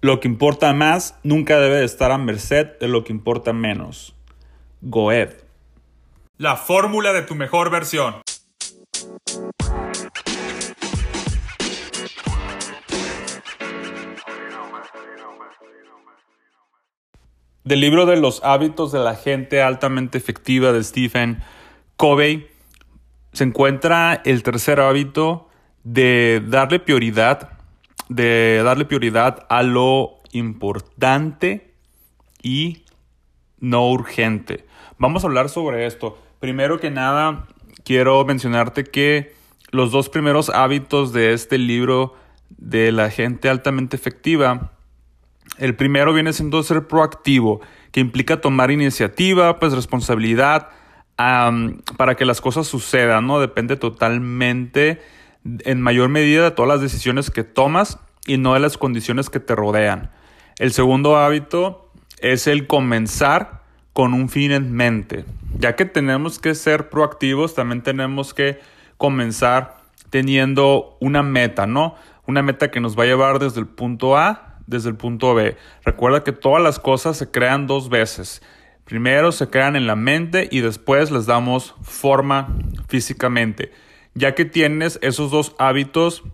Lo que importa más nunca debe estar a merced de lo que importa menos. Goethe. La fórmula de tu mejor versión. Del libro de los hábitos de la gente altamente efectiva de Stephen Covey se encuentra el tercer hábito de darle prioridad, de darle prioridad a lo importante y no urgente. Vamos a hablar sobre esto. Primero que nada, quiero mencionarte que los dos primeros hábitos de este libro de la gente altamente efectiva, el primero viene siendo ser proactivo, que implica tomar iniciativa, pues responsabilidad para que las cosas sucedan, ¿no? Depende totalmente, en mayor medida, de todas las decisiones que tomas y no de las condiciones que te rodean. El segundo hábito es el comenzar con un fin en mente. Ya que tenemos que ser proactivos, también tenemos que comenzar teniendo una meta, ¿no? Una meta que nos va a llevar desde el punto A, desde el punto B. Recuerda que todas las cosas se crean dos veces. Primero se crean en la mente y después les damos forma físicamente. Ya que tienes esos dos hábitos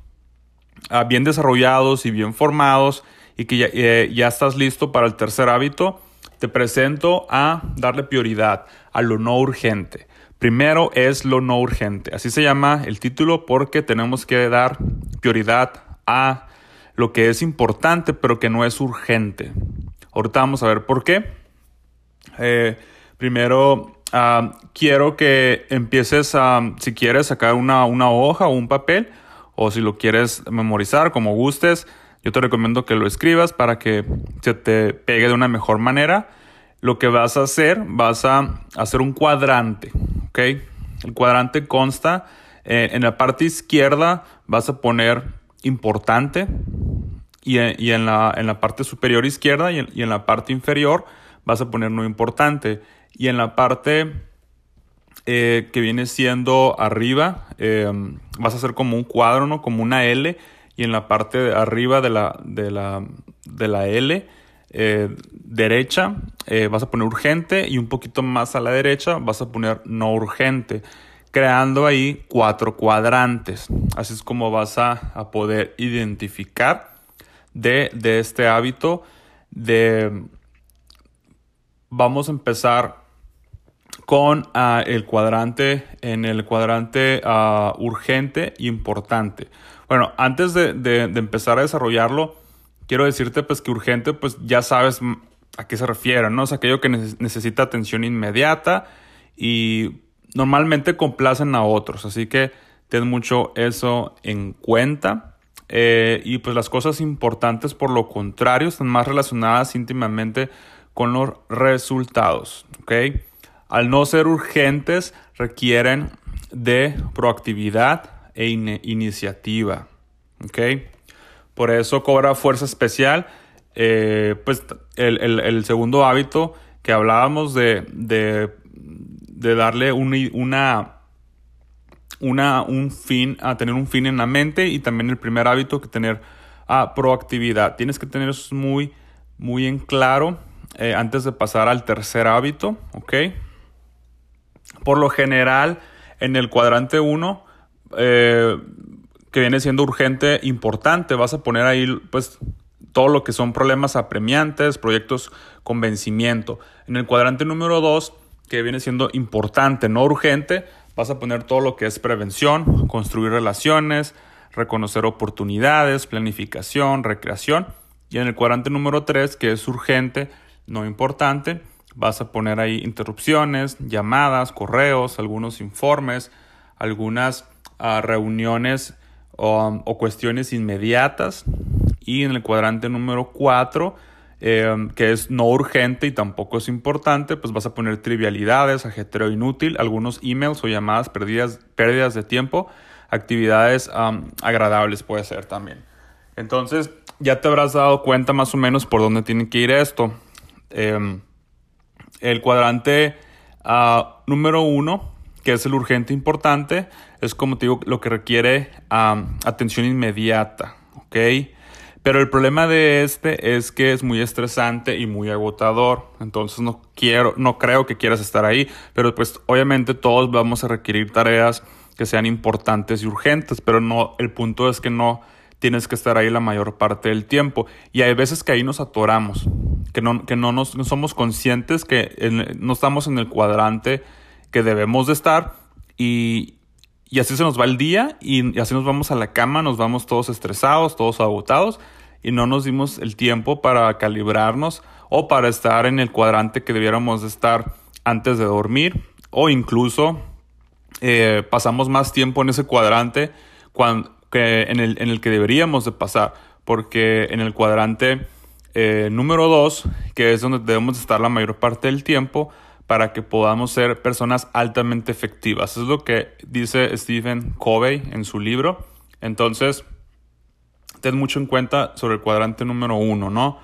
ah, bien desarrollados y bien formados y que ya, eh, ya estás listo para el tercer hábito, te presento a darle prioridad a lo no urgente. Primero es lo no urgente. Así se llama el título porque tenemos que dar prioridad a lo que es importante pero que no es urgente. Ahorita vamos a ver por qué. Eh, primero ah, quiero que empieces a, si quieres, sacar una, una hoja o un papel o si lo quieres memorizar como gustes yo te recomiendo que lo escribas para que se te pegue de una mejor manera. Lo que vas a hacer, vas a hacer un cuadrante, ¿ok? El cuadrante consta, eh, en la parte izquierda vas a poner importante y, en, la, en, la, parte superior izquierda y en, la parte inferior vas a poner no importante. Y en la parte eh, que viene siendo arriba, eh, vas a hacer como un cuadro. Como una L y en la parte de arriba de la, de la, de la L eh, derecha vas a poner urgente y un poquito más a la derecha vas a poner no urgente, creando ahí cuatro cuadrantes. Así es como vas a, poder identificar de, de, este hábito de... Vamos a empezar con ah, el cuadrante, en el cuadrante uh, urgente e importante. Bueno, antes de, empezar a desarrollarlo, quiero decirte pues que urgente pues ya sabes a qué se refiere, ¿no? Es aquello que necesita atención inmediata y normalmente complacen a otros, así que ten mucho eso en cuenta. Eh, y pues las cosas importantes, por lo contrario, están más relacionadas íntimamente con los resultados, ¿ok? Al no ser urgentes, requieren de proactividad e iniciativa. ¿Ok? Por eso cobra fuerza especial. Eh, pues el, segundo hábito que hablábamos de, de, darle una, una, un fin, a tener un fin en la mente y también el primer hábito que tener a proactividad. Tienes que tener eso muy, muy en claro eh, antes de pasar al tercer hábito, ¿ok? Por lo general, en el cuadrante 1 eh, que viene siendo urgente, importante. Vas a poner ahí, pues, todo lo que son problemas apremiantes, proyectos con vencimiento. En el cuadrante número 2, que viene siendo importante, no urgente, vas a poner todo lo que es prevención, construir relaciones, reconocer oportunidades, planificación, recreación. Y en el cuadrante número 3, que es urgente, no importante, vas a poner ahí interrupciones, llamadas, correos, algunos informes, algunas a reuniones um, o, cuestiones inmediatas. Y en el cuadrante número 4, em, que es no urgente y tampoco es importante, pues vas a poner trivialidades, ajetreo inútil, algunos emails o llamadas perdidas, pérdidas de tiempo, actividades agradables puede ser también. Entonces, ya te habrás dado cuenta más o menos por dónde tiene que ir esto. Em, el cuadrante ah, número 1 que es el urgente importante, es como te digo, lo que requiere atención inmediata, ¿ok? Pero el problema de este es que es muy estresante y muy agotador. Entonces no quiero, no creo que quieras estar ahí. Pero pues obviamente todos vamos a requerir tareas que sean importantes y urgentes. Pero no, el punto es que no tienes que estar ahí la mayor parte del tiempo. Y hay veces que ahí nos atoramos, que no, que no, nos, no somos conscientes que no estamos en el cuadrante que debemos de estar y, y así se nos va el día y, así nos vamos a la cama, nos vamos todos estresados, todos agotados y no nos dimos el tiempo para calibrarnos o para estar en el cuadrante que debiéramos estar antes de dormir o incluso eh, pasamos más tiempo en ese cuadrante cuando, que en, el, en el que deberíamos de pasar porque en el cuadrante eh, número 2 que es donde debemos estar la mayor parte del tiempo para que podamos ser personas altamente efectivas. Es lo que dice Stephen Covey en su libro. Entonces, ten mucho en cuenta sobre el cuadrante número uno, ¿no?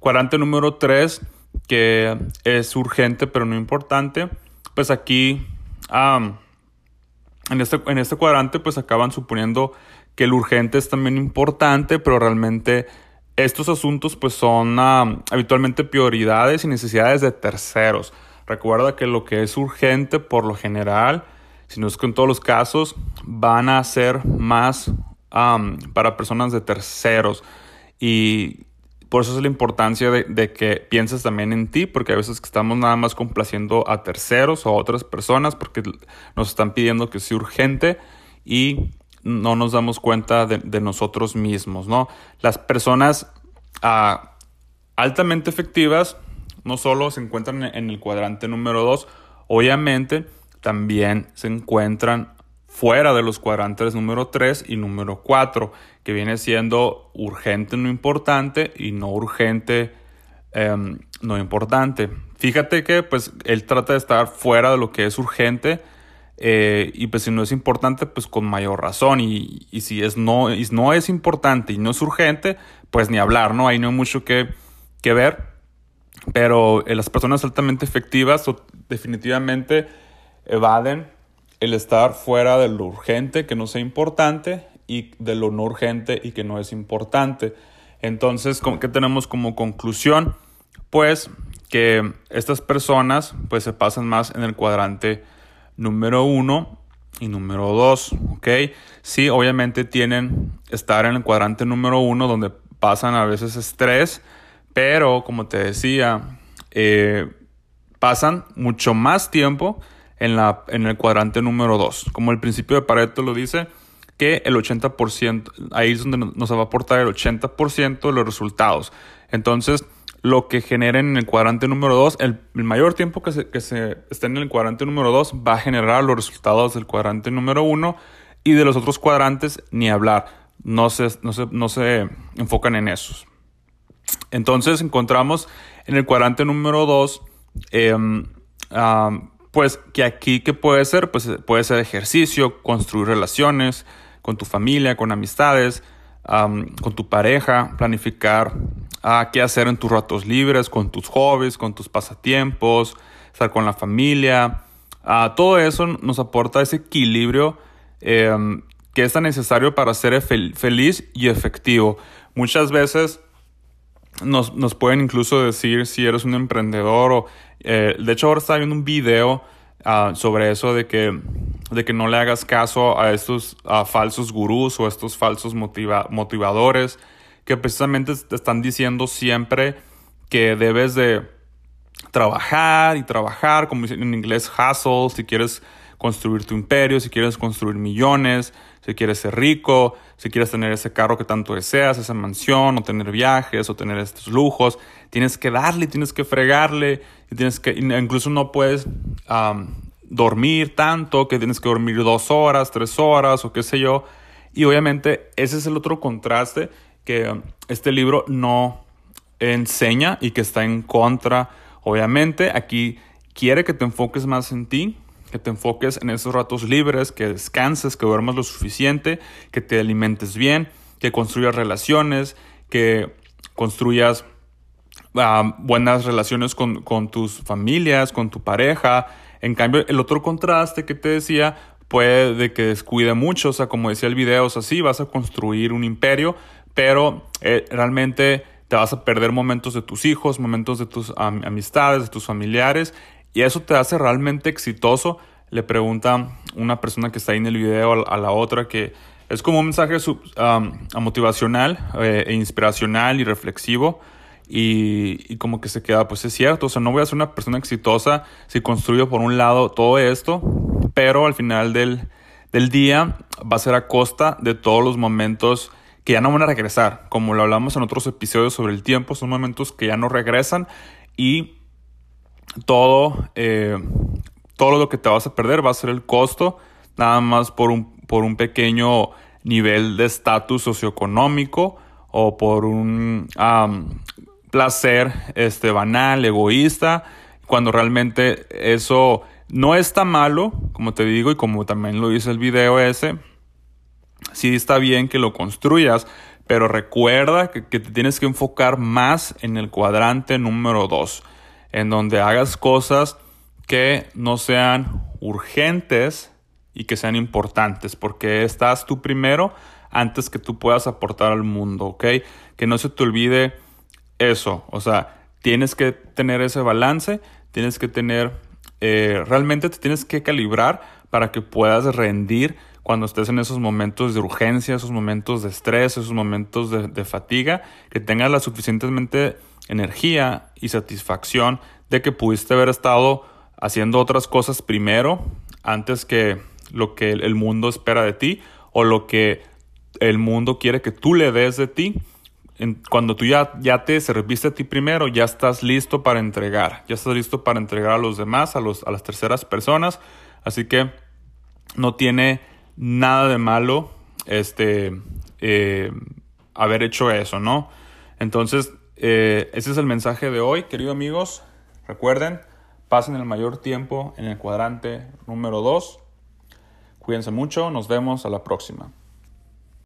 Cuadrante número tres, que es urgente pero no importante. Pues aquí, en, este, en este cuadrante, pues acaban suponiendo que el urgente es también importante, pero realmente estos asuntos pues son habitualmente prioridades y necesidades de terceros. Recuerda que lo que es urgente por lo general, si no es que en todos los casos, van a ser más para personas de terceros. Y por eso es la importancia de, que pienses también en ti, porque a veces estamos nada más complaciendo a terceros o a otras personas porque nos están pidiendo que sea urgente y no nos damos cuenta de, nosotros mismos, ¿no? Las personas ah, altamente efectivas no solo se encuentran en el cuadrante número 2, obviamente también se encuentran fuera de los cuadrantes número 3 y número 4, que viene siendo urgente no importante y no urgente em, no importante. Fíjate que pues él trata de estar fuera de lo que es urgente eh, y pues si no es importante pues con mayor razón y, si es no, y no es importante y no es urgente pues ni hablar, ¿no? Ahí no hay mucho que, que ver. Pero eh, las personas altamente efectivas definitivamente evaden el estar fuera de lo urgente que no sea importante y de lo no urgente y que no es importante. Entonces, ¿qué tenemos como conclusión? Pues que estas personas pues se pasan más en el cuadrante número uno y número dos, ¿ok? Sí, obviamente tienen estar en el cuadrante número uno donde pasan a veces estrés, pero, como te decía, eh, pasan mucho más tiempo en, la, en el cuadrante número 2. Como el principio de Pareto lo dice, que el 80%, ahí es donde nos va a aportar el 80% de los resultados. Entonces, lo que generen en el cuadrante número 2, el, mayor tiempo que se, que se esté en el cuadrante número 2 va a generar los resultados del cuadrante número 1 y de los otros cuadrantes ni hablar. No se, no se, no se enfocan en esos. Entonces encontramos en el cuadrante número 2, em, pues que aquí, ¿qué puede ser? Pues puede ser ejercicio, construir relaciones con tu familia, con amistades, con tu pareja, planificar ah, qué hacer en tus ratos libres, con tus hobbies, con tus pasatiempos, estar con la familia. Ah, todo eso nos aporta ese equilibrio em, que es tan necesario para ser feliz y efectivo. Muchas veces nos, nos, pueden incluso decir si eres un emprendedor o... Eh, de hecho, ahora estaba viendo un video uh, sobre eso de que, de que no le hagas caso a estos uh, falsos gurús o a estos falsos motiva motivadores que precisamente te están diciendo siempre que debes de trabajar y trabajar, como dicen en inglés, hustle, si quieres construir tu imperio, si quieres construir millones, si quieres ser rico, si quieres tener ese carro que tanto deseas, esa mansión, o tener viajes, o tener estos lujos, tienes que darle, tienes que fregarle, y tienes que, incluso no puedes dormir tanto, que tienes que dormir dos horas, tres horas, o qué sé yo. Y obviamente ese es el otro contraste que este libro no enseña y que está en contra. Obviamente aquí quiere que te enfoques más en ti, que te enfoques en esos ratos libres, que descanses, que duermas lo suficiente, que te alimentes bien, que construyas relaciones, que construyas ah, buenas relaciones con, tus familias, con tu pareja. En cambio, el otro contraste que te decía puede de que descuide mucho, o sea, como decía el video, o sea, sí, vas a construir un imperio, pero eh, realmente te vas a perder momentos de tus hijos, momentos de tus amistades, de tus familiares, y eso te hace realmente exitoso. Le pregunta una persona que está ahí en el video a, la otra que es como un mensaje motivacional eh, e inspiracional y reflexivo. Y, como que se queda, pues es cierto, o sea, no voy a ser una persona exitosa si construyo por un lado todo esto, pero al final del, del día va a ser a costa de todos los momentos que ya no van a regresar. Como lo hablamos en otros episodios sobre el tiempo, son momentos que ya no regresan y todo, eh, todo lo que te vas a perder va a ser el costo, nada más por un, por un pequeño nivel de estatus socioeconómico o por un placer este, banal, egoísta, cuando realmente eso no está malo, como te digo, y como también lo dice el video ese, sí está bien que lo construyas, pero recuerda que, te tienes que enfocar más en el cuadrante número 2, en donde hagas cosas que no sean urgentes y que sean importantes, porque estás tú primero antes que tú puedas aportar al mundo, ¿ok? Que no se te olvide eso, o sea, tienes que tener ese balance, tienes que tener, eh, realmente te tienes que calibrar para que puedas rendir cuando estés en esos momentos de urgencia, esos momentos de estrés, esos momentos de, fatiga, que tengas la suficientemente energía y satisfacción de que pudiste haber estado haciendo otras cosas primero antes que lo que el mundo espera de ti o lo que el mundo quiere que tú le des de ti. cuando tú ya, ya te serviste a ti primero, ya estás listo para entregar, ya estás listo para entregar a los demás, a, los, a las terceras personas. Así que no tiene nada de malo este, eh, haber hecho eso, ¿no? Entonces, eh, ese es el mensaje de hoy, queridos amigos. Recuerden, pasen el mayor tiempo en el cuadrante número 2. Cuídense mucho, nos vemos a la próxima.